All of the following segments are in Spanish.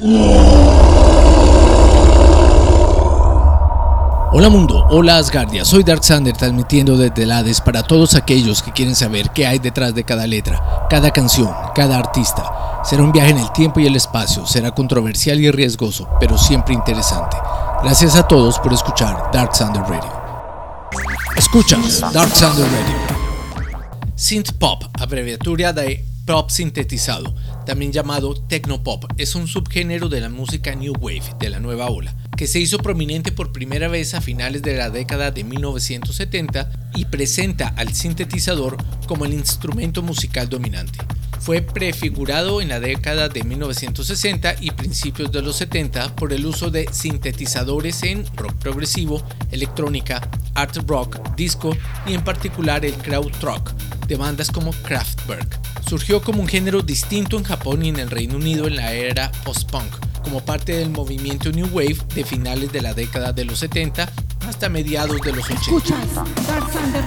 Hola mundo, hola Asgardia, soy Dark Sander transmitiendo desde Hades para todos aquellos que quieren saber qué hay detrás de cada letra, cada canción, cada artista. Será un viaje en el tiempo y el espacio, será controversial y riesgoso, pero siempre interesante. Gracias a todos por escuchar Dark Sander Radio. Escuchas Dark Sander Radio. Synth Pop, abreviatura de pop sintetizado, también llamado Technopop, es un subgénero de la música New Wave, de la nueva ola, que se hizo prominente por primera vez a finales de la década de 1970 y presenta al sintetizador como el instrumento musical dominante. Fue prefigurado en la década de 1960 y principios de los 70 por el uso de sintetizadores en rock progresivo, electrónica, art rock, disco y en particular el krautrock de bandas como Kraftwerk. Surgió como un género distinto en Japón y en el Reino Unido en la era post-punk, como parte del movimiento New Wave de finales de la década de los 70 hasta mediados de los 80.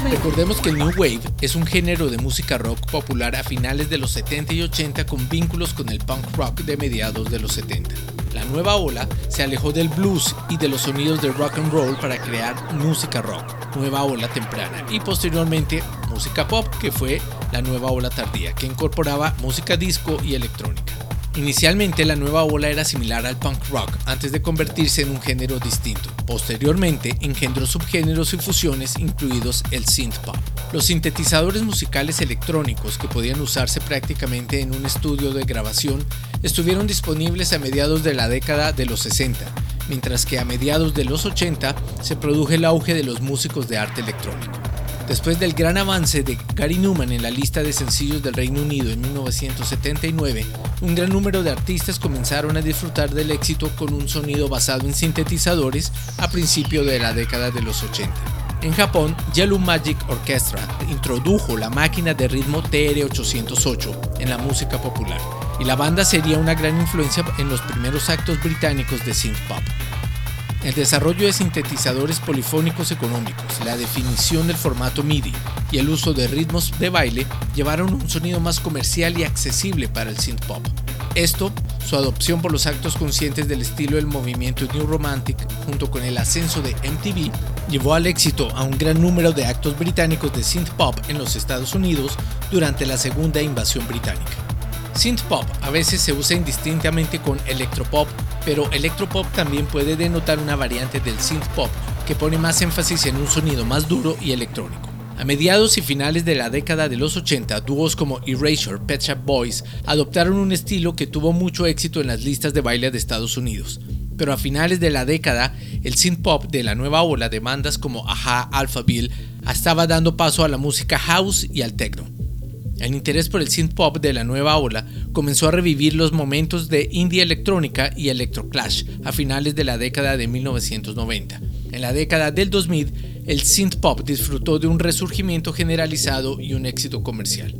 Recordemos que el New Wave es un género de música rock popular a finales de los 70 y 80 con vínculos con el punk rock de mediados de los 70. La nueva ola se alejó del blues y de los sonidos de rock and roll para crear música rock, nueva ola temprana, y posteriormente música pop, que fue la nueva ola tardía, que incorporaba música disco y electrónica. Inicialmente la nueva ola era similar al punk rock antes de convertirse en un género distinto. Posteriormente engendró subgéneros y fusiones incluidos el synth pop. Los sintetizadores musicales electrónicos que podían usarse prácticamente en un estudio de grabación estuvieron disponibles a mediados de la década de los 60, mientras que a mediados de los 80 se produjo el auge de los músicos de arte electrónico. Después del gran avance de Gary Newman en la lista de sencillos del Reino Unido en 1979, un gran número de artistas comenzaron a disfrutar del éxito con un sonido basado en sintetizadores a principios de la década de los 80. En Japón, Yellow Magic Orchestra introdujo la máquina de ritmo TR-808 en la música popular, y la banda sería una gran influencia en los primeros actos británicos de synth pop. El desarrollo de sintetizadores polifónicos económicos, la definición del formato MIDI y el uso de ritmos de baile llevaron un sonido más comercial y accesible para el synth pop. Esto, su adopción por los actos conscientes del estilo del movimiento New Romantic, junto con el ascenso de MTV, llevó al éxito a un gran número de actos británicos de synth pop en los Estados Unidos durante la segunda invasión británica. Synth pop a veces se usa indistintamente con electropop, pero electropop también puede denotar una variante del synth pop que pone más énfasis en un sonido más duro y electrónico. A mediados y finales de la década de los 80, dúos como Erasure, Pet Shop Boys adoptaron un estilo que tuvo mucho éxito en las listas de baile de Estados Unidos. Pero a finales de la década, el synth pop de la nueva ola de bandas como Aja, Alphaville estaba dando paso a la música house y al techno. El interés por el synth pop de la nueva ola comenzó a revivir los momentos de indie electrónica y electroclash a finales de la década de 1990. En la década del 2000, el synth pop disfrutó de un resurgimiento generalizado y un éxito comercial.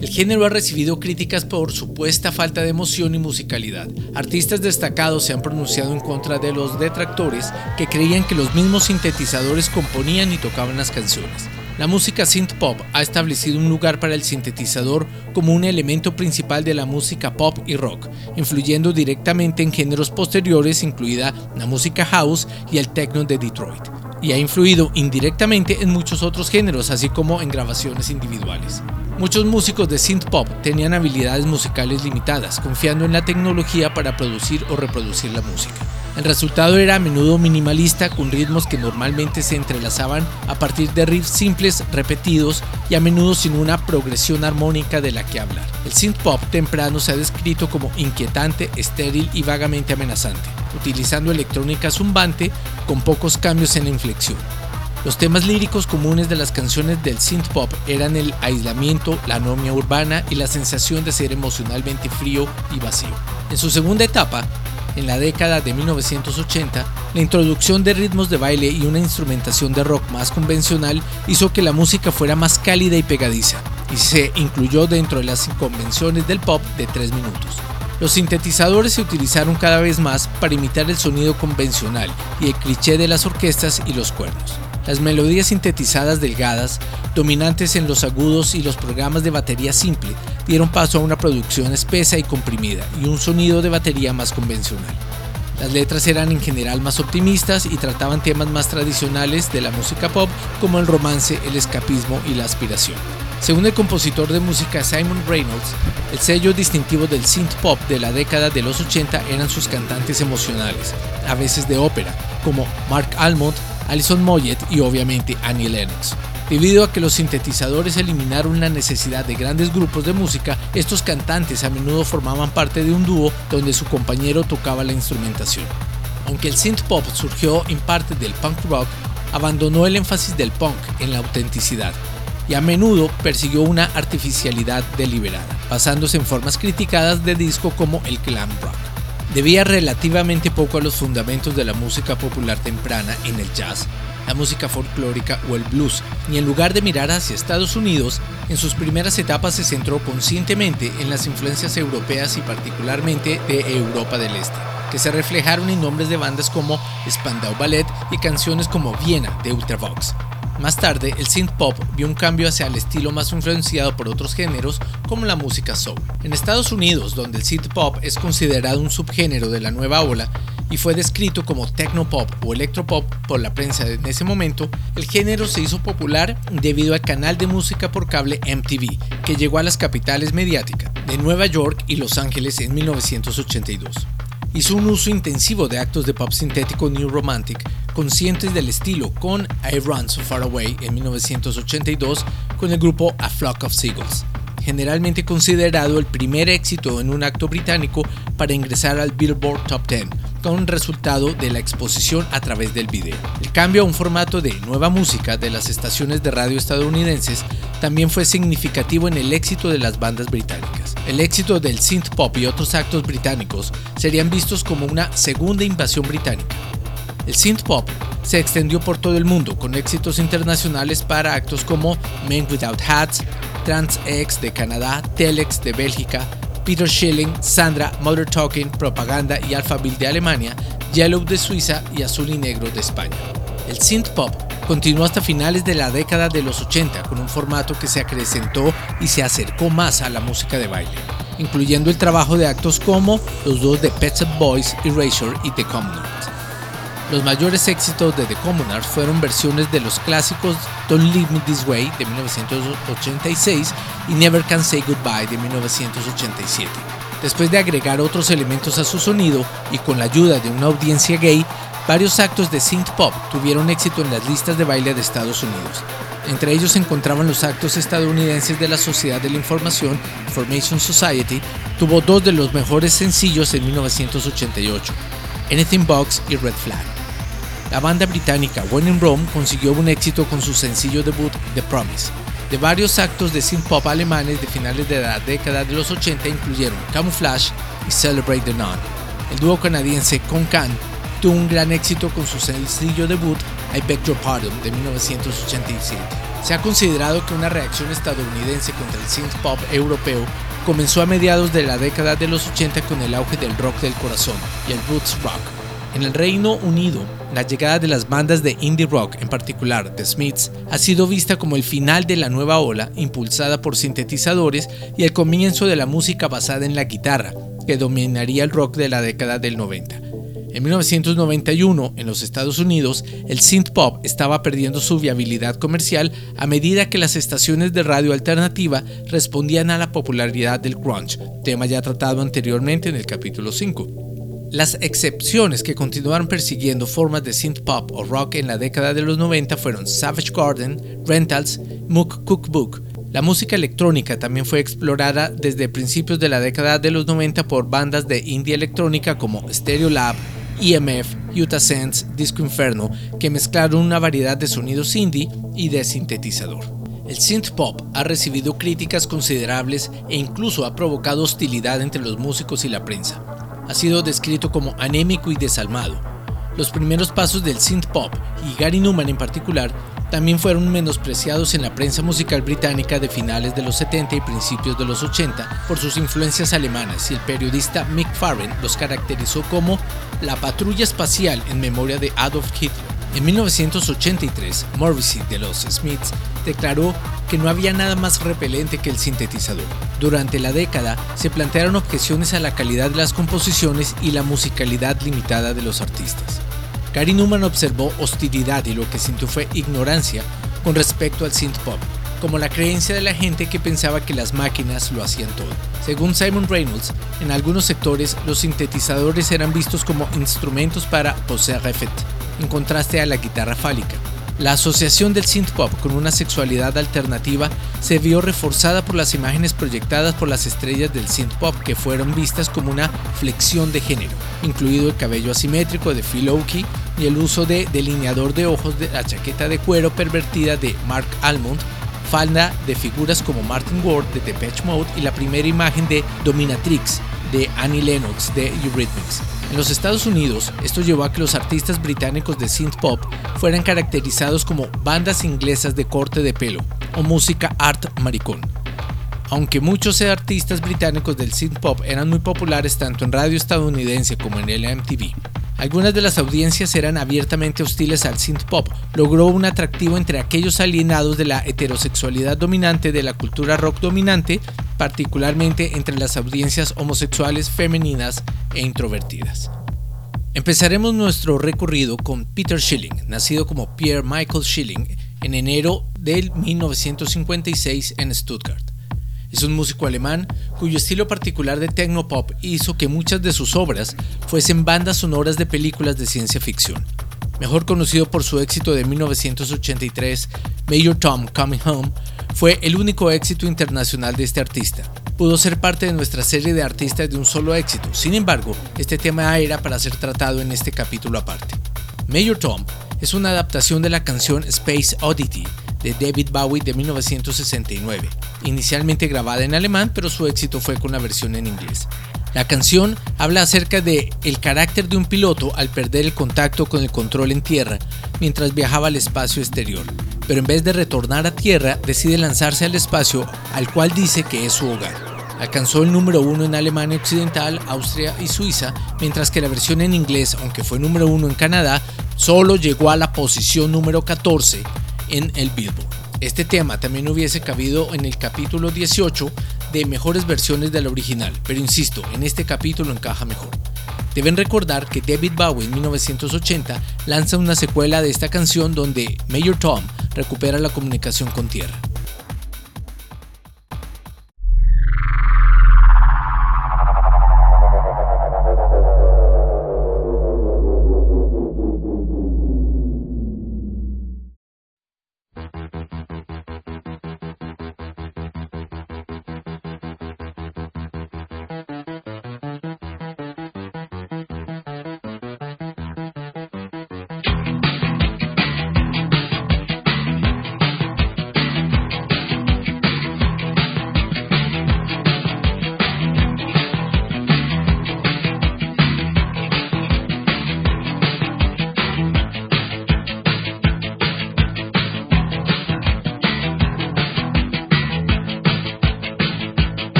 El género ha recibido críticas por supuesta falta de emoción y musicalidad. Artistas destacados se han pronunciado en contra de los detractores que creían que los mismos sintetizadores componían y tocaban las canciones. La música synth pop ha establecido un lugar para el sintetizador como un elemento principal de la música pop y rock, influyendo directamente en géneros posteriores, incluida la música house y el techno de Detroit, y ha influido indirectamente en muchos otros géneros, así como en grabaciones individuales. Muchos músicos de synth pop tenían habilidades musicales limitadas, confiando en la tecnología para producir o reproducir la música. El resultado era a menudo minimalista con ritmos que normalmente se entrelazaban a partir de riffs simples repetidos y a menudo sin una progresión armónica de la que hablar. El synth pop temprano se ha descrito como inquietante, estéril y vagamente amenazante, utilizando electrónica zumbante con pocos cambios en la inflexión. Los temas líricos comunes de las canciones del synth pop eran el aislamiento, la anomia urbana y la sensación de ser emocionalmente frío y vacío. En su segunda etapa, en la década de 1980, la introducción de ritmos de baile y una instrumentación de rock más convencional hizo que la música fuera más cálida y pegadiza, y se incluyó dentro de las convenciones del pop de 3 minutos. Los sintetizadores se utilizaron cada vez más para imitar el sonido convencional y el cliché de las orquestas y los cuernos. Las melodías sintetizadas delgadas, dominantes en los agudos y los programas de batería simple, dieron paso a una producción espesa y comprimida y un sonido de batería más convencional. Las letras eran en general más optimistas y trataban temas más tradicionales de la música pop como el romance, el escapismo y la aspiración. Según el compositor de música Simon Reynolds, el sello distintivo del synth pop de la década de los 80 eran sus cantantes emocionales, a veces de ópera, como Mark Almond, Alison Moyet y obviamente Annie Lennox. Debido a que los sintetizadores eliminaron la necesidad de grandes grupos de música, estos cantantes a menudo formaban parte de un dúo donde su compañero tocaba la instrumentación. Aunque el synth pop surgió en parte del punk rock, abandonó el énfasis del punk en la autenticidad y a menudo persiguió una artificialidad deliberada, basándose en formas criticadas de disco como el glam rock. Debía relativamente poco a los fundamentos de la música popular temprana en el jazz, la música folclórica o el blues, y en lugar de mirar hacia Estados Unidos, en sus primeras etapas se centró conscientemente en las influencias europeas y particularmente de Europa del Este, que se reflejaron en nombres de bandas como Spandau Ballet y canciones como Viena de Ultravox, más tarde, el synth pop vio un cambio hacia el estilo más influenciado por otros géneros como la música soul. En Estados Unidos, donde el synth pop es considerado un subgénero de la nueva ola y fue descrito como techno-pop o electropop por la prensa en ese momento, el género se hizo popular debido al canal de música por cable MTV, que llegó a las capitales mediáticas de Nueva York y Los Ángeles en 1982 hizo un uso intensivo de actos de pop sintético New Romantic, conscientes del estilo, con I Run So Far Away en 1982 con el grupo A Flock of Seagulls, generalmente considerado el primer éxito en un acto británico para ingresar al Billboard Top 10, con resultado de la exposición a través del video. El cambio a un formato de nueva música de las estaciones de radio estadounidenses también fue significativo en el éxito de las bandas británicas. El éxito del synth pop y otros actos británicos serían vistos como una segunda invasión británica. El synth pop se extendió por todo el mundo con éxitos internacionales para actos como Men Without Hats, Trans X de Canadá, Telex de Bélgica, Peter Schilling, Sandra, Mother Talking, Propaganda y Alphaville de Alemania, Yellow de Suiza y Azul y Negro de España. El synth pop continuó hasta finales de la década de los 80 con un formato que se acrecentó y se acercó más a la música de baile, incluyendo el trabajo de actos como los dos de Pet Shop Boys, Erasure y The Commoners. Los mayores éxitos de The Commoners fueron versiones de los clásicos Don't Leave Me This Way de 1986 y Never Can Say Goodbye de 1987. Después de agregar otros elementos a su sonido y con la ayuda de una audiencia gay, varios actos de synth pop tuvieron éxito en las listas de baile de Estados Unidos. Entre ellos se encontraban los actos estadounidenses de la Sociedad de la Información, Information Society, tuvo dos de los mejores sencillos en 1988, Anything Box y Red Flag. La banda británica When in Rome consiguió un éxito con su sencillo debut The Promise. De varios actos de synth pop alemanes de finales de la década de los 80 incluyeron Camouflage y Celebrate the Nun. El dúo canadiense Concan tuvo un gran éxito con su sencillo debut I Beg Your Pardon de 1987. Se ha considerado que una reacción estadounidense contra el synth pop europeo comenzó a mediados de la década de los 80 con el auge del rock del corazón y el roots rock. En el Reino Unido, la llegada de las bandas de indie rock, en particular The Smiths, ha sido vista como el final de la nueva ola impulsada por sintetizadores y el comienzo de la música basada en la guitarra, que dominaría el rock de la década del 90. En 1991, en los Estados Unidos, el synth pop estaba perdiendo su viabilidad comercial a medida que las estaciones de radio alternativa respondían a la popularidad del grunge, tema ya tratado anteriormente en el capítulo 5. Las excepciones que continuaron persiguiendo formas de synth pop o rock en la década de los 90 fueron Savage Garden, Rentals, Mook Cookbook. La música electrónica también fue explorada desde principios de la década de los 90 por bandas de indie electrónica como Stereolab, EMF, Utah Sense, Disco Inferno, que mezclaron una variedad de sonidos indie y de sintetizador. El synth pop ha recibido críticas considerables e incluso ha provocado hostilidad entre los músicos y la prensa. Ha sido descrito como anémico y desalmado. Los primeros pasos del synth pop, y Gary Newman en particular, también fueron menospreciados en la prensa musical británica de finales de los 70 y principios de los 80 por sus influencias alemanas y el periodista Mick Farren los caracterizó como la patrulla espacial en memoria de Adolf Hitler. En 1983, Morrissey de los Smiths declaró que no había nada más repelente que el sintetizador. Durante la década se plantearon objeciones a la calidad de las composiciones y la musicalidad limitada de los artistas. Gary Newman observó hostilidad y lo que sintió fue ignorancia con respecto al synth pop, como la creencia de la gente que pensaba que las máquinas lo hacían todo. Según Simon Reynolds, en algunos sectores los sintetizadores eran vistos como instrumentos para poseer effect, en contraste a la guitarra fálica. La asociación del synth pop con una sexualidad alternativa se vio reforzada por las imágenes proyectadas por las estrellas del synth pop que fueron vistas como una flexión de género, incluido el cabello asimétrico de Phil Oakey y el uso de delineador de ojos de la chaqueta de cuero pervertida de Mark Almond, falda de figuras como Martin Ward de Depeche Mode y la primera imagen de Dominatrix de Annie Lennox de Eurythmics. En los Estados Unidos, esto llevó a que los artistas británicos de synth pop fueran caracterizados como bandas inglesas de corte de pelo o música art maricón. Aunque muchos artistas británicos del synth pop eran muy populares tanto en radio estadounidense como en el MTV, algunas de las audiencias eran abiertamente hostiles al synth pop, logró un atractivo entre aquellos alienados de la heterosexualidad dominante de la cultura rock dominante, particularmente entre las audiencias homosexuales femeninas e introvertidas. Empezaremos nuestro recorrido con Peter Schilling, nacido como Pierre Michael Schilling en enero del 1956 en Stuttgart. Es un músico alemán cuyo estilo particular de techno-pop hizo que muchas de sus obras fuesen bandas sonoras de películas de ciencia ficción. Mejor conocido por su éxito de 1983, Major Tom Coming Home, fue el único éxito internacional de este artista. Pudo ser parte de nuestra serie de artistas de un solo éxito, sin embargo, este tema era para ser tratado en este capítulo aparte. Major Tom es una adaptación de la canción Space Oddity de David Bowie de 1969, inicialmente grabada en alemán, pero su éxito fue con la versión en inglés. La canción habla acerca de el carácter de un piloto al perder el contacto con el control en tierra mientras viajaba al espacio exterior, pero en vez de retornar a tierra decide lanzarse al espacio al cual dice que es su hogar. Alcanzó el número uno en Alemania Occidental, Austria y Suiza, mientras que la versión en inglés, aunque fue número uno en Canadá, solo llegó a la posición número 14 en el Billboard. Este tema también hubiese cabido en el capítulo 18 de mejores versiones del original, pero insisto, en este capítulo encaja mejor. Deben recordar que David Bowie en 1980 lanza una secuela de esta canción donde Major Tom recupera la comunicación con tierra.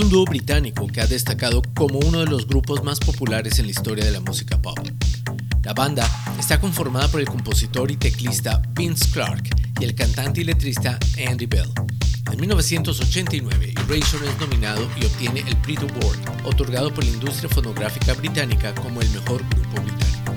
Un dúo británico que ha destacado como uno de los grupos más populares en la historia de la música pop. La banda está conformada por el compositor y teclista Vince Clark y el cantante y letrista Andy Bell. En 1989, Erasure es nominado y obtiene el Brit Award, otorgado por la industria fonográfica británica como el mejor grupo británico.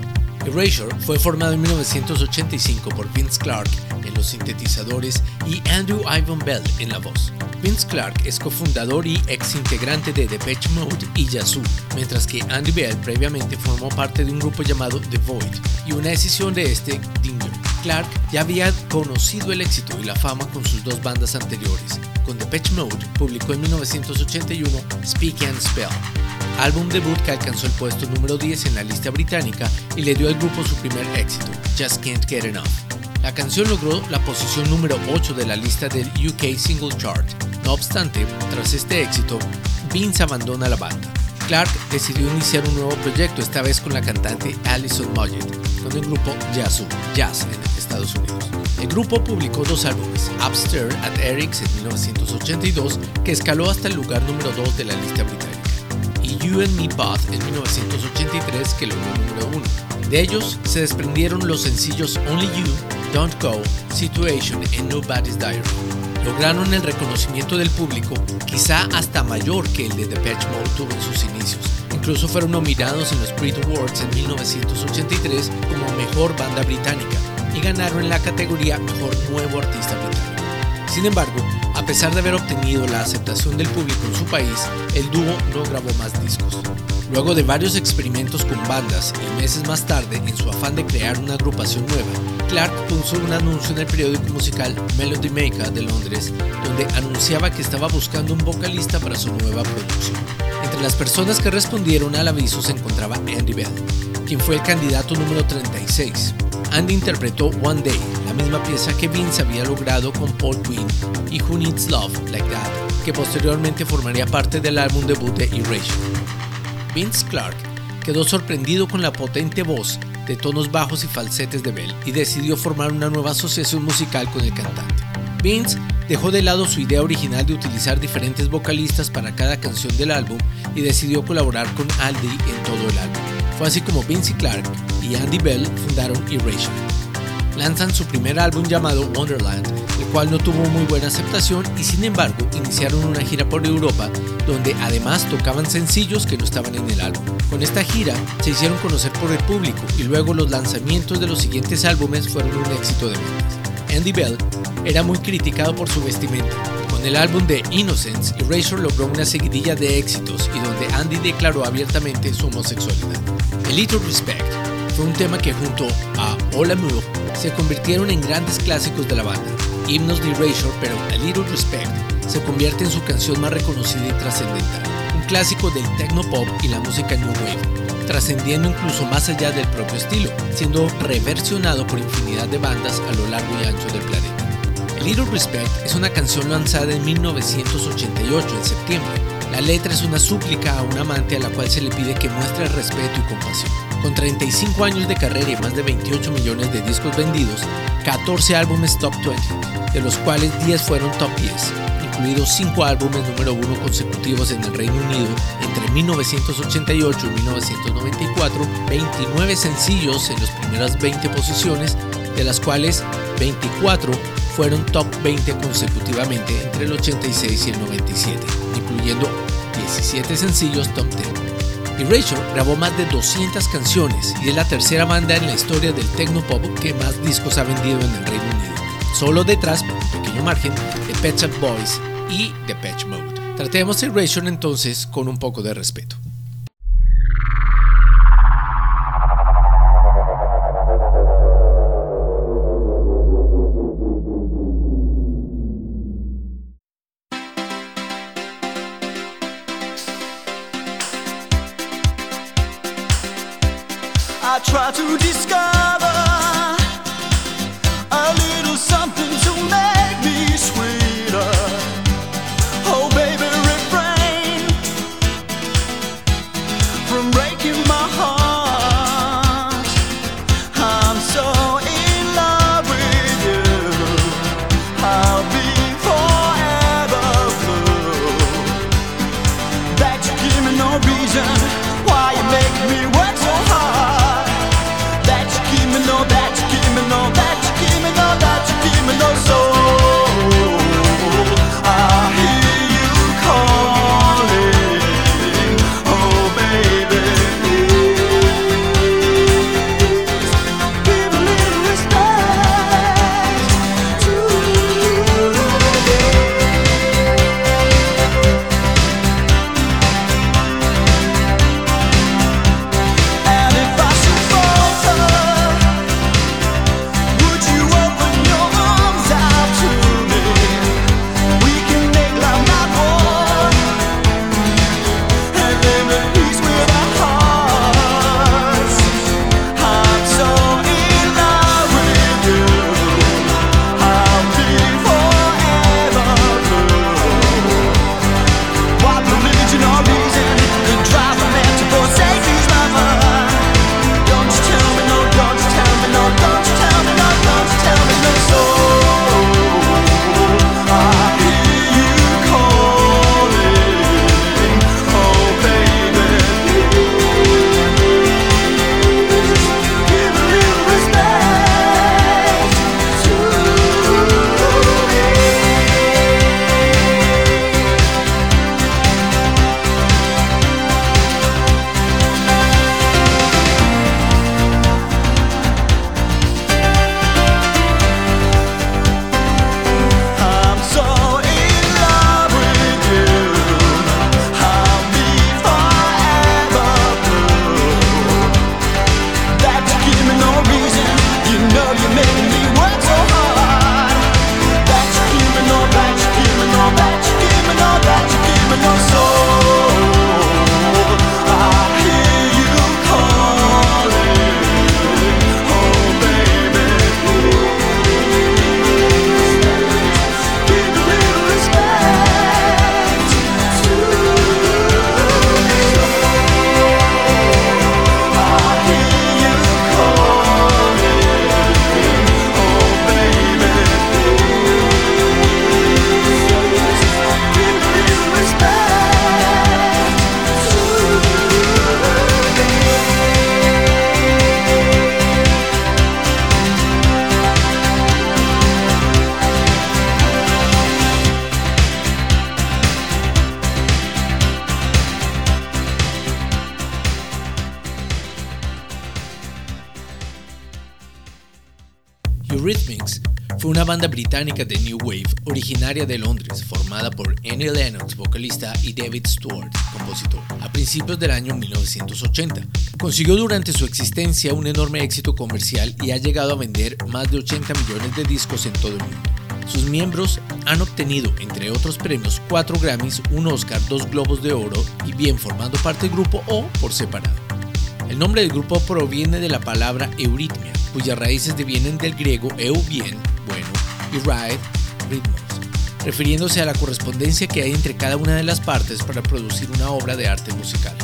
Erasure fue formado en 1985 por Vince Clark en los sintetizadores y Andrew Ivan Bell en la voz. Vince Clark es cofundador y ex integrante de Depeche Mode y Yazoo, mientras que Andy Bell previamente formó parte de un grupo llamado The Void y una decisión de este, Dinger. Clark ya había conocido el éxito y la fama con sus dos bandas anteriores. Con Depeche Mode publicó en 1981 Speak and Spell, álbum debut que alcanzó el puesto número 10 en la lista británica y le dio al grupo su primer éxito, Just Can't Get Enough. La canción logró la posición número 8 de la lista del UK Single Chart. No obstante, tras este éxito, Vince abandona la banda. Clark decidió iniciar un nuevo proyecto, esta vez con la cantante Alison Moyet, con el grupo Yazoo, Jazz en Estados Unidos. El grupo publicó dos álbumes, Upstairs at Eric's en 1982, que escaló hasta el lugar número 2 de la lista británica, y You and Me Both en 1983, que logró número 1. De ellos se desprendieron los sencillos Only You, Don't Go, Situation and Nobody's Diary. Lograron el reconocimiento del público, quizá hasta mayor que el de Depeche Mode tuvo en sus inicios. Incluso fueron nominados en los Brit Awards en 1983 como Mejor Banda Británica y ganaron en la categoría Mejor Nuevo Artista Británico. Sin embargo, a pesar de haber obtenido la aceptación del público en su país, el dúo no grabó más discos. Luego de varios experimentos con bandas y meses más tarde, en su afán de crear una agrupación nueva, Clark puso un anuncio en el periódico musical Melody Maker de Londres, donde anunciaba que estaba buscando un vocalista para su nueva producción. Entre las personas que respondieron al aviso se encontraba Andy Bell, quien fue el candidato número 36. Andy interpretó One Day, la misma pieza que Vince había logrado con Paul Quinn y Who Needs Love Like That, que posteriormente formaría parte del álbum debut de Erasure. Vince Clark quedó sorprendido con la potente voz de tonos bajos y falsetes de Bell y decidió formar una nueva asociación musical con el cantante. Vince dejó de lado su idea original de utilizar diferentes vocalistas para cada canción del álbum y decidió colaborar con Aldi en todo el álbum. Fue así como Vince Clark y Andy Bell fundaron Erasure lanzan su primer álbum llamado Wonderland, el cual no tuvo muy buena aceptación y sin embargo iniciaron una gira por Europa donde además tocaban sencillos que no estaban en el álbum. Con esta gira se hicieron conocer por el público y luego los lanzamientos de los siguientes álbumes fueron un éxito de ventas. Andy Bell era muy criticado por su vestimenta, con el álbum de Innocence, Erasure logró una seguidilla de éxitos y donde Andy declaró abiertamente su homosexualidad. A Little Respect fue un tema que junto a All Amour se convirtieron en grandes clásicos de la banda. Himnos de Erasure, pero A Little Respect se convierte en su canción más reconocida y trascendental. Un clásico del techno pop y la música new wave, trascendiendo incluso más allá del propio estilo, siendo reversionado por infinidad de bandas a lo largo y ancho del planeta. Little Respect es una canción lanzada en 1988, en septiembre. La letra es una súplica a un amante a la cual se le pide que muestre respeto y compasión. Con 35 años de carrera y más de 28 millones de discos vendidos, 14 álbumes top 20, de los cuales 10 fueron top 10, incluidos 5 álbumes número 1 consecutivos en el Reino Unido entre 1988 y 1994, 29 sencillos en las primeras 20 posiciones, de las cuales 24 fueron top 20 consecutivamente entre el 86 y el 97, incluyendo 17 sencillos top 10. Erasure grabó más de 200 canciones y es la tercera banda en la historia del techno-pop que más discos ha vendido en el Reino Unido, solo detrás, por un pequeño margen, de Pet Shop Boys y The Patch Mode. Tratemos Erasure entonces con un poco de respeto. Banda británica de New Wave originaria de Londres, formada por Annie Lennox, vocalista, y David Stewart, compositor, a principios del año 1980. Consiguió durante su existencia un enorme éxito comercial y ha llegado a vender más de 80 millones de discos en todo el mundo. Sus miembros han obtenido, entre otros premios, 4 Grammys, un Oscar, 2 Globos de Oro y bien formando parte del grupo o por separado. El nombre del grupo proviene de la palabra euritmia, cuyas raíces devienen del griego eu bien, bueno, y ride, ritmos, refiriéndose a la correspondencia que hay entre cada una de las partes para producir una obra de arte musical.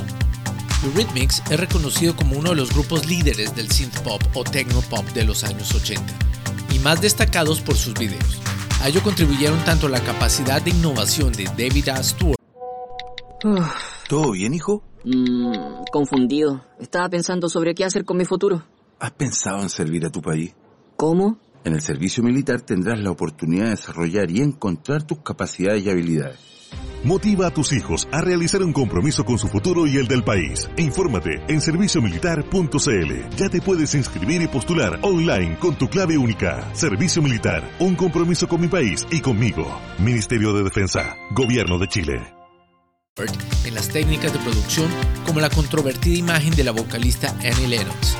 Eurythmics es reconocido como uno de los grupos líderes del synth pop o techno pop de los años 80 y más destacados por sus videos. A ello contribuyeron tanto la capacidad de innovación de David A. Stewart ¿Todo bien, hijo? Mmm, confundido. Estaba pensando sobre qué hacer con mi futuro. ¿Has pensado en servir a tu país? ¿Cómo? En el servicio militar tendrás la oportunidad de desarrollar y encontrar tus capacidades y habilidades. Motiva a tus hijos a realizar un compromiso con su futuro y el del país. Infórmate en serviciomilitar.cl. Ya te puedes inscribir y postular online con tu clave única. Servicio Militar, un compromiso con mi país y conmigo. Ministerio de Defensa, Gobierno de Chile en las técnicas de producción como la controvertida imagen de la vocalista Annie Lennox.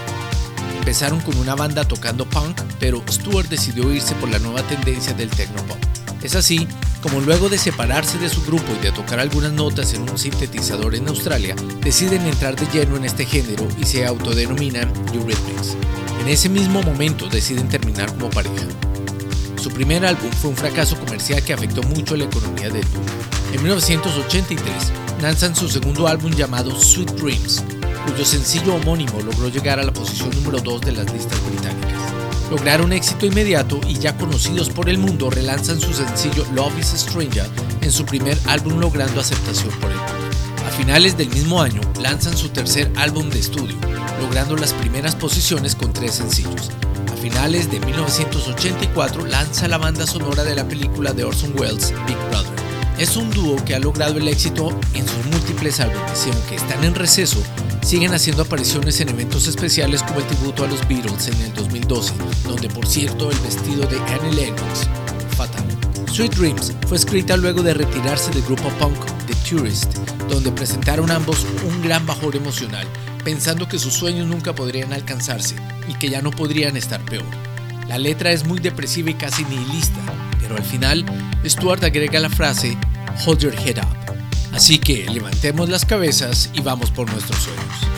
Empezaron con una banda tocando punk, pero Stewart decidió irse por la nueva tendencia del technopop. Es así como luego de separarse de su grupo y de tocar algunas notas en un sintetizador en Australia, deciden entrar de lleno en este género y se autodenominan Eurythmics. En ese mismo momento deciden terminar como pareja. Su primer álbum fue un fracaso comercial que afectó mucho la economía del grupo. En 1983 lanzan su segundo álbum llamado Sweet Dreams, cuyo sencillo homónimo logró llegar a la posición número 2 de las listas británicas. Lograron éxito inmediato y ya conocidos por el mundo relanzan su sencillo Love is a Stranger en su primer álbum logrando aceptación por el público. A finales del mismo año lanzan su tercer álbum de estudio, logrando las primeras posiciones con tres sencillos, finales de 1984 lanza la banda sonora de la película de Orson Welles, Big Brother. Es un dúo que ha logrado el éxito en sus múltiples álbumes y aunque están en receso, siguen haciendo apariciones en eventos especiales como el tributo a los Beatles en el 2012, donde por cierto el vestido de Annie Lennox, fatal. Sweet Dreams fue escrita luego de retirarse del grupo punk The Tourist, donde presentaron ambos un gran bajor emocional pensando que sus sueños nunca podrían alcanzarse y que ya no podrían estar peor. La letra es muy depresiva y casi nihilista, pero al final Stuart agrega la frase Hold your head up. Así que levantemos las cabezas y vamos por nuestros sueños.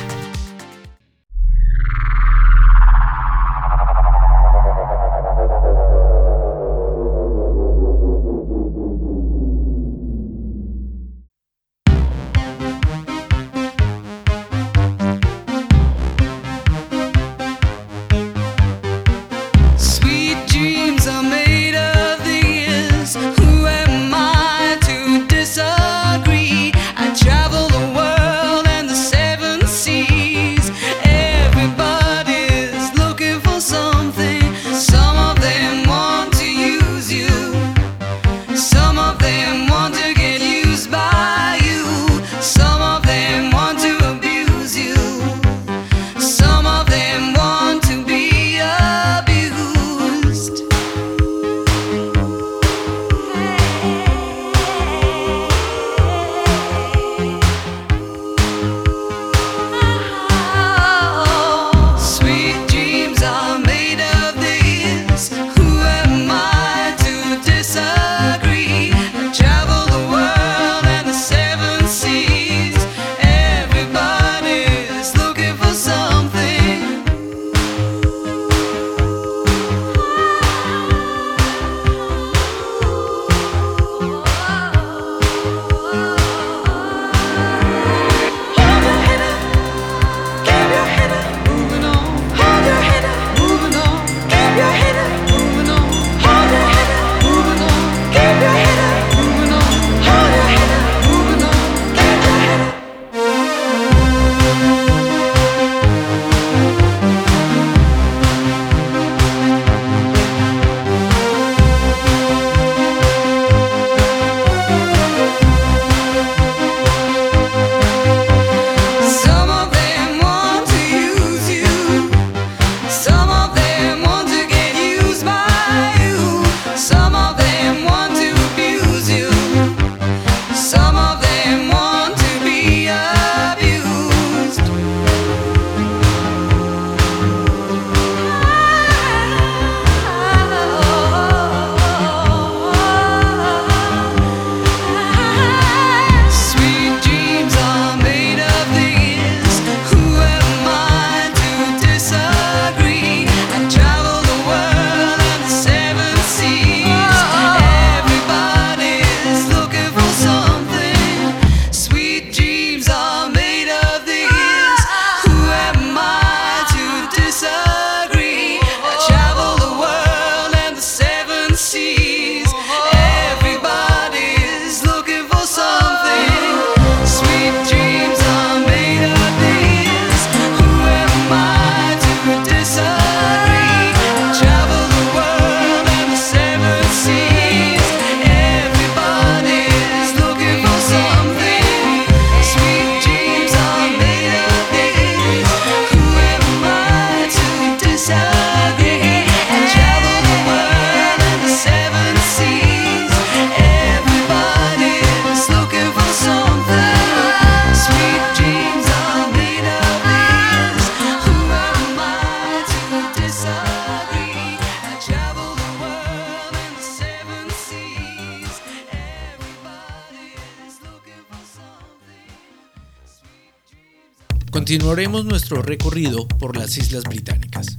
Continuaremos nuestro recorrido por las Islas Británicas.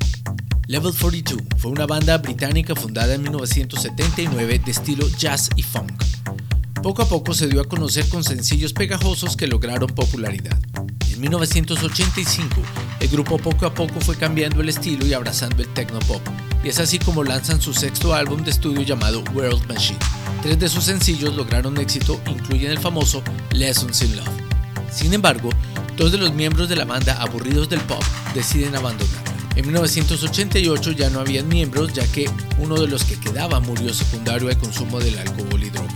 Level 42 fue una banda británica fundada en 1979 de estilo jazz y funk. Poco a poco se dio a conocer con sencillos pegajosos que lograron popularidad. En 1985, el grupo poco a poco fue cambiando el estilo y abrazando el techno-pop, y es así como lanzan su sexto álbum de estudio llamado World Machine. Tres de sus sencillos lograron éxito, incluyen el famoso Lessons in Love. Sin embargo, dos de los miembros de la banda aburridos del pop deciden abandonar. En 1988 ya no habían miembros ya que uno de los que quedaba murió secundario al consumo del alcohol y drogas.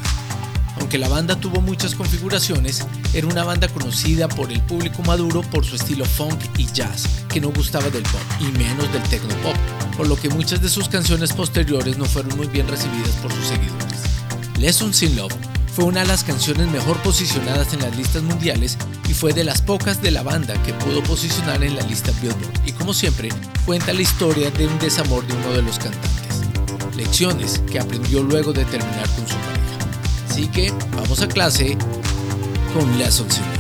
Aunque la banda tuvo muchas configuraciones, era una banda conocida por el público maduro por su estilo funk y jazz, que no gustaba del pop y menos del techno pop, por lo que muchas de sus canciones posteriores no fueron muy bien recibidas por sus seguidores. Lessons in Love fue una de las canciones mejor posicionadas en las listas mundiales y fue de las pocas de la banda que pudo posicionar en la lista Billboard y como siempre cuenta la historia de un desamor de uno de los cantantes. Lecciones que aprendió luego de terminar con su pareja. Así que vamos a clase con Lessons in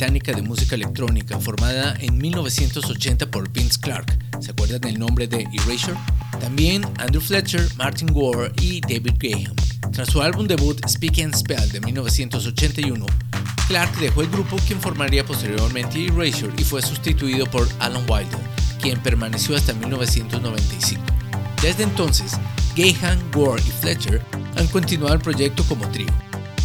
británica de música electrónica formada en 1980 por Vince Clarke. ¿Se acuerdan del nombre de Erasure? También Andrew Fletcher, Martin Gore y David Graham. Tras su álbum debut Speak and Spell de 1981, Clarke dejó el grupo quien formaría posteriormente Erasure y fue sustituido por Alan Wilder, quien permaneció hasta 1995. Desde entonces, Gahan, Gore y Fletcher han continuado el proyecto como trío.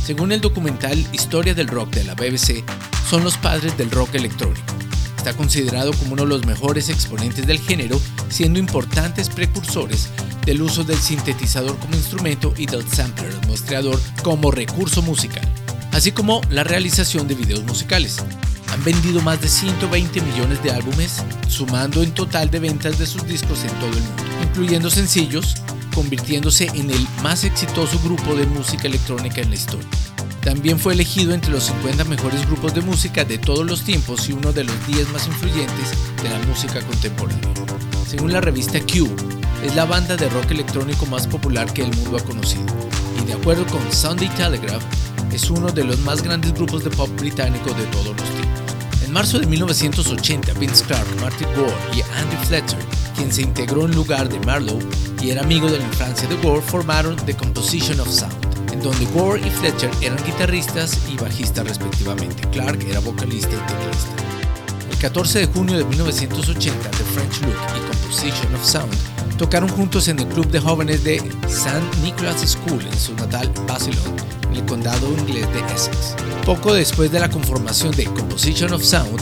Según el documental Historia del Rock de la BBC, son los padres del rock electrónico. Está considerado como uno de los mejores exponentes del género, siendo importantes precursores del uso del sintetizador como instrumento y del sampler, el muestreador, como recurso musical, así como la realización de videos musicales. Han vendido más de 120 millones de álbumes, sumando en total de ventas de sus discos en todo el mundo, incluyendo sencillos, convirtiéndose en el más exitoso grupo de música electrónica en la historia. También fue elegido entre los 50 mejores grupos de música de todos los tiempos y uno de los 10 más influyentes de la música contemporánea. Según la revista Q, es la banda de rock electrónico más popular que el mundo ha conocido, y de acuerdo con Sunday Telegraph, es uno de los más grandes grupos de pop británico de todos los tiempos. En marzo de 1980, Vince Clarke, Martin Gore y Andy Fletcher, quien se integró en lugar de Marlowe y era amigo de la infancia de Gore, formaron The Composition of Sound, en donde Gore y Fletcher eran guitarristas y bajistas respectivamente. Clarke era vocalista y teclista. El 14 de junio de 1980, The French Look y Composition of Sound tocaron juntos en el club de jóvenes de St. Nicholas School en su natal Basildon, en el condado inglés de Essex. Poco después de la conformación de Composition of Sound,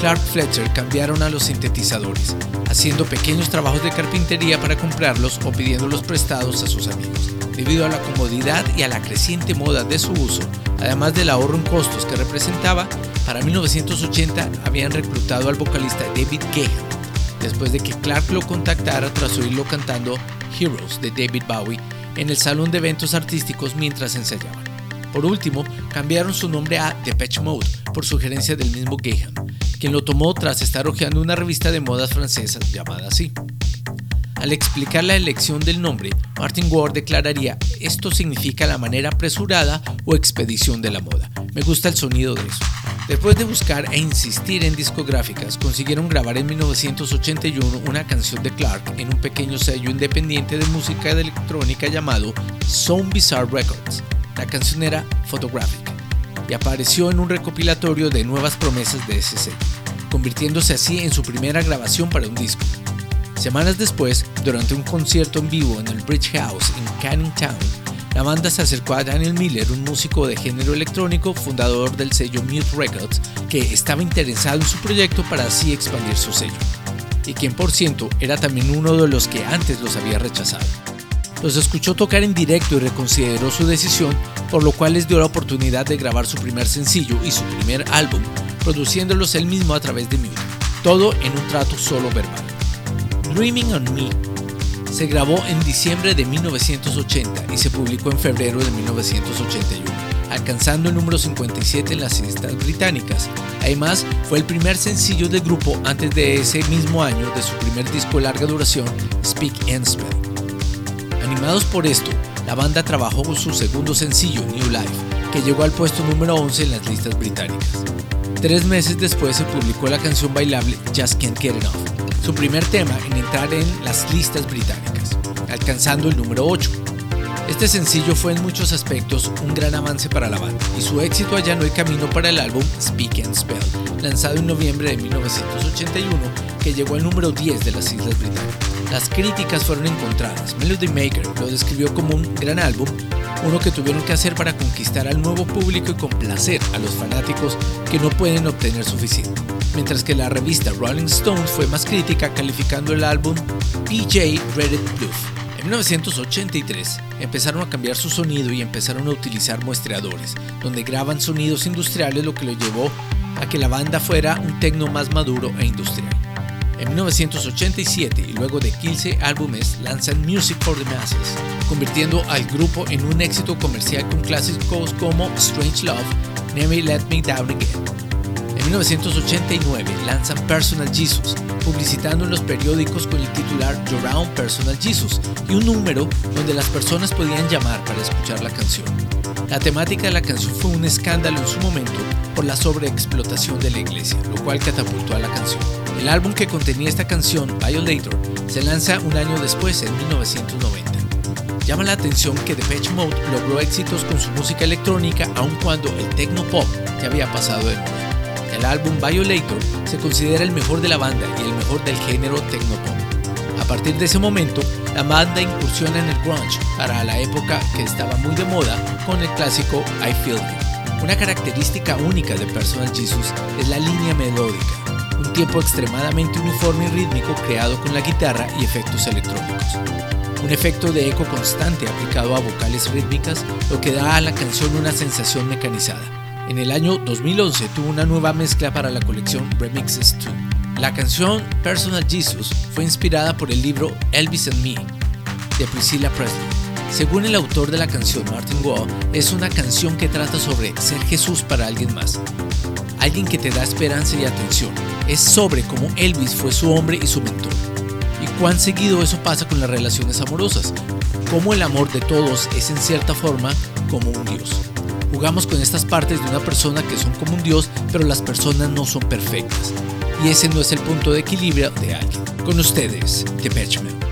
Clark Fletcher cambiaron a los sintetizadores, haciendo pequeños trabajos de carpintería para comprarlos o pidiéndolos prestados a sus amigos. Debido a la comodidad y a la creciente moda de su uso, además del ahorro en costos que representaba, para 1980 habían reclutado al vocalista David Gahan, después de que Clark lo contactara tras oírlo cantando Heroes de David Bowie en el salón de eventos artísticos mientras ensayaban. Por último, cambiaron su nombre a Depeche Mode por sugerencia del mismo Gahan, quien lo tomó tras estar hojeando una revista de modas francesa llamada así. Al explicar la elección del nombre, Martin Ward declararía, esto significa la manera apresurada o expedición de la moda. Me gusta el sonido de eso. Después de buscar e insistir en discográficas, consiguieron grabar en 1981 una canción de Clark en un pequeño sello independiente de música electrónica llamado Sound Bizarre Records. La canción era Photographic y apareció en un recopilatorio de nuevas promesas de ese convirtiéndose así en su primera grabación para un disco. Semanas después, durante un concierto en vivo en el Bridge House en Canning Town, la banda se acercó a Daniel Miller, un músico de género electrónico, fundador del sello Mute Records, que estaba interesado en su proyecto para así expandir su sello, y quien por cierto era también uno de los que antes los había rechazado. Los escuchó tocar en directo y reconsideró su decisión, por lo cual les dio la oportunidad de grabar su primer sencillo y su primer álbum, produciéndolos él mismo a través de Mute, todo en un trato solo verbal. Dreaming on Me se grabó en diciembre de 1980 y se publicó en febrero de 1981, alcanzando el número 57 en las listas británicas. Además, fue el primer sencillo del grupo antes de ese mismo año de su primer disco de larga duración, Speak and Spell. Animados por esto, la banda trabajó con su segundo sencillo, New Life, que llegó al puesto número 11 en las listas británicas. Tres meses después se publicó la canción bailable Just Can't Get Enough, su primer tema en entrar en las listas británicas, alcanzando el número 8. Este sencillo fue en muchos aspectos un gran avance para la banda y su éxito allanó el camino para el álbum Speak and Spell, lanzado en noviembre de 1981, que llegó al número 10 de las Islas Británicas. Las críticas fueron encontradas. Melody Maker lo describió como un gran álbum, uno que tuvieron que hacer para conquistar al nuevo público y complacer a los fanáticos que no pueden obtener suficiente. Mientras que la revista Rolling Stone fue más crítica calificando el álbum PJ Reddit Bluff. En 1983 empezaron a cambiar su sonido y empezaron a utilizar muestreadores, donde graban sonidos industriales lo que lo llevó a que la banda fuera un tecno más maduro e industrial. En 1987 y luego de 15 álbumes lanzan Music for the Masses, convirtiendo al grupo en un éxito comercial con clásicos como Strange Love, Never Let Me Down Again. En 1989 lanzan Personal Jesus, publicitando en los periódicos con el titular Your Own Personal Jesus y un número donde las personas podían llamar para escuchar la canción. La temática de la canción fue un escándalo en su momento por la sobreexplotación de la iglesia, lo cual catapultó a la canción. El álbum que contenía esta canción, Violator, se lanza un año después, en 1990. Llama la atención que Depeche Mode logró éxitos con su música electrónica aun cuando el techno pop ya había pasado de moda. El álbum Violator se considera el mejor de la banda y el mejor del género techno pop. A partir de ese momento, la banda incursiona en el grunge para la época que estaba muy de moda con el clásico I Feel You. Una característica única de Personal Jesus es la línea melódica, un tiempo extremadamente uniforme y rítmico creado con la guitarra y efectos electrónicos. Un efecto de eco constante aplicado a vocales rítmicas, lo que da a la canción una sensación mecanizada. En el año 2011 tuvo una nueva mezcla para la colección Remixes 2. La canción Personal Jesus fue inspirada por el libro Elvis and Me de Priscilla Presley. Según el autor de la canción, Martin Wall, es una canción que trata sobre ser Jesús para alguien más, alguien que te da esperanza y atención. Es sobre cómo Elvis fue su hombre y su mentor. Y cuán seguido eso pasa con las relaciones amorosas, cómo el amor de todos es en cierta forma como un Dios. Jugamos con estas partes de una persona que son como un Dios, pero las personas no son perfectas y ese no es el punto de equilibrio de alguien. Con ustedes, The Mode.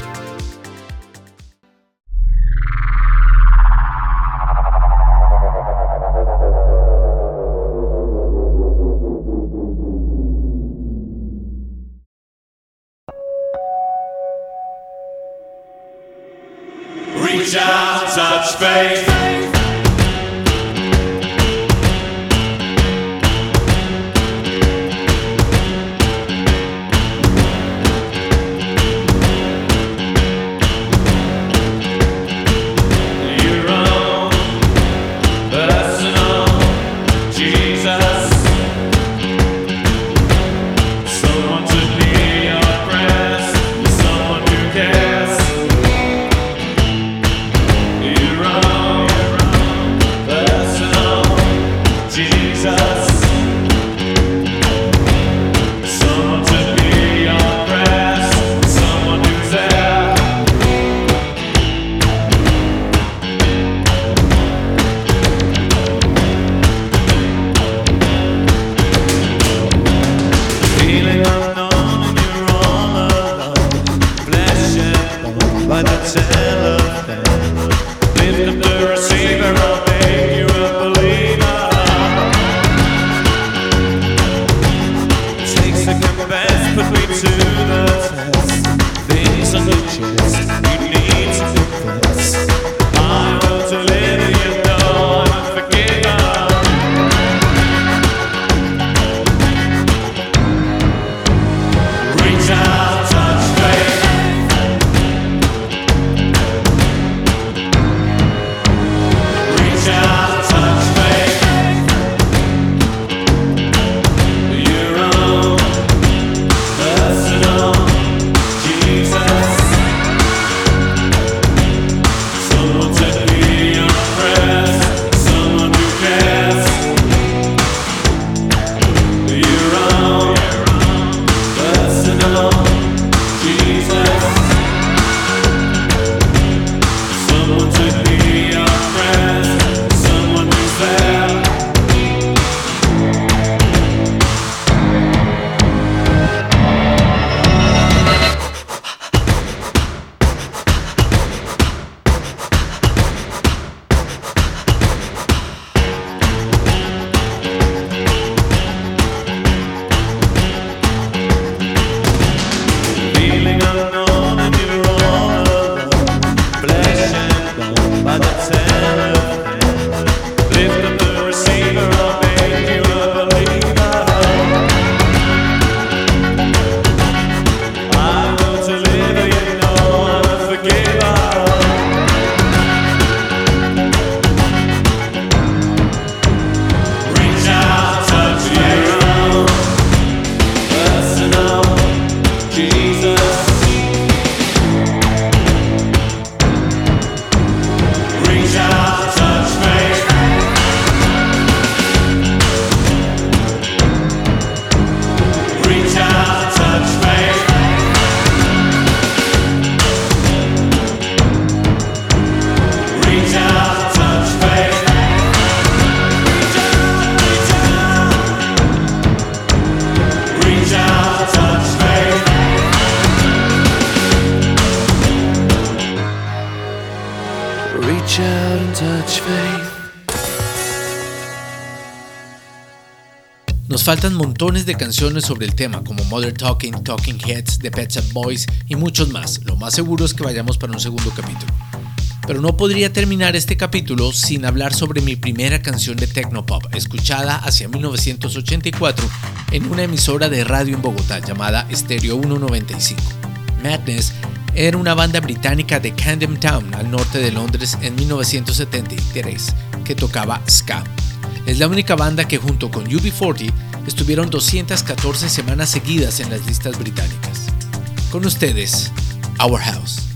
Faltan montones de canciones sobre el tema, como Mother Talking, Talking Heads, The Pet Shop Boys y muchos más. Lo más seguro es que vayamos para un segundo capítulo. Pero no podría terminar este capítulo sin hablar sobre mi primera canción de Tecnopop, escuchada hacia 1984 en una emisora de radio en Bogotá llamada Stereo 195. Madness era una banda británica de Camden Town, al norte de Londres, en 1973, que tocaba ska. Es la única banda que junto con UB40 estuvieron 214 semanas seguidas en las listas británicas. Con ustedes, Our House.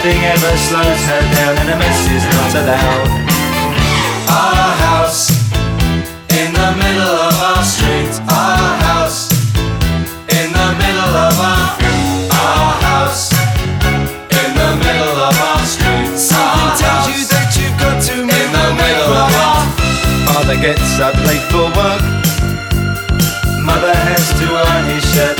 Nothing ever slows her down and a mess is not allowed. Our house in the middle of our street. Our house in the middle of our our house in the middle of our street. Something tells you that you've got to move in the middle of our Father gets up late for work. Mother has to iron his shirt.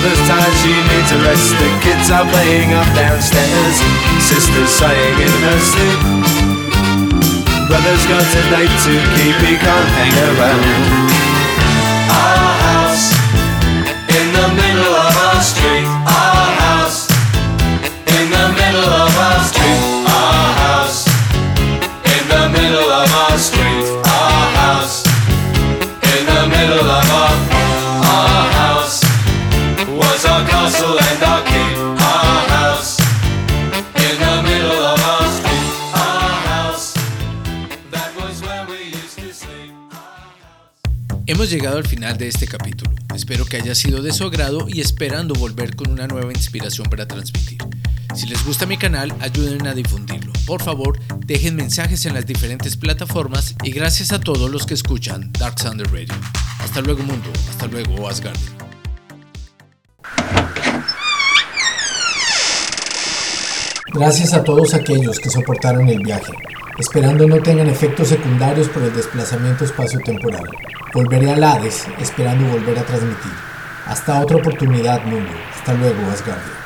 Mother's tired, she needs a rest. The kids are playing up downstairs. Sister's sighing in her sleep. Brother's got a date to keep, he can't hang around. Our house in the final de este capítulo. Espero que haya sido de su agrado y esperando volver con una nueva inspiración para transmitir. Si les gusta mi canal, ayuden a difundirlo. Por favor, dejen mensajes en las diferentes plataformas y gracias a todos los que escuchan Dark Thunder Radio. Hasta luego mundo, hasta luego Asgard. Gracias a todos aquellos que soportaron el viaje, esperando no tengan efectos secundarios por el desplazamiento espacio-temporal. Volveré al Hades, esperando volver a transmitir. Hasta otra oportunidad, mundo. Hasta luego, Asgardia.